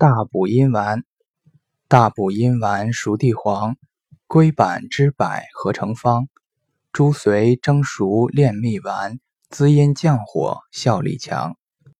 大补阴丸，大补阴丸熟地黄，龟板之柏合成方，猪髓蒸熟炼蜜丸，滋阴降火效力强。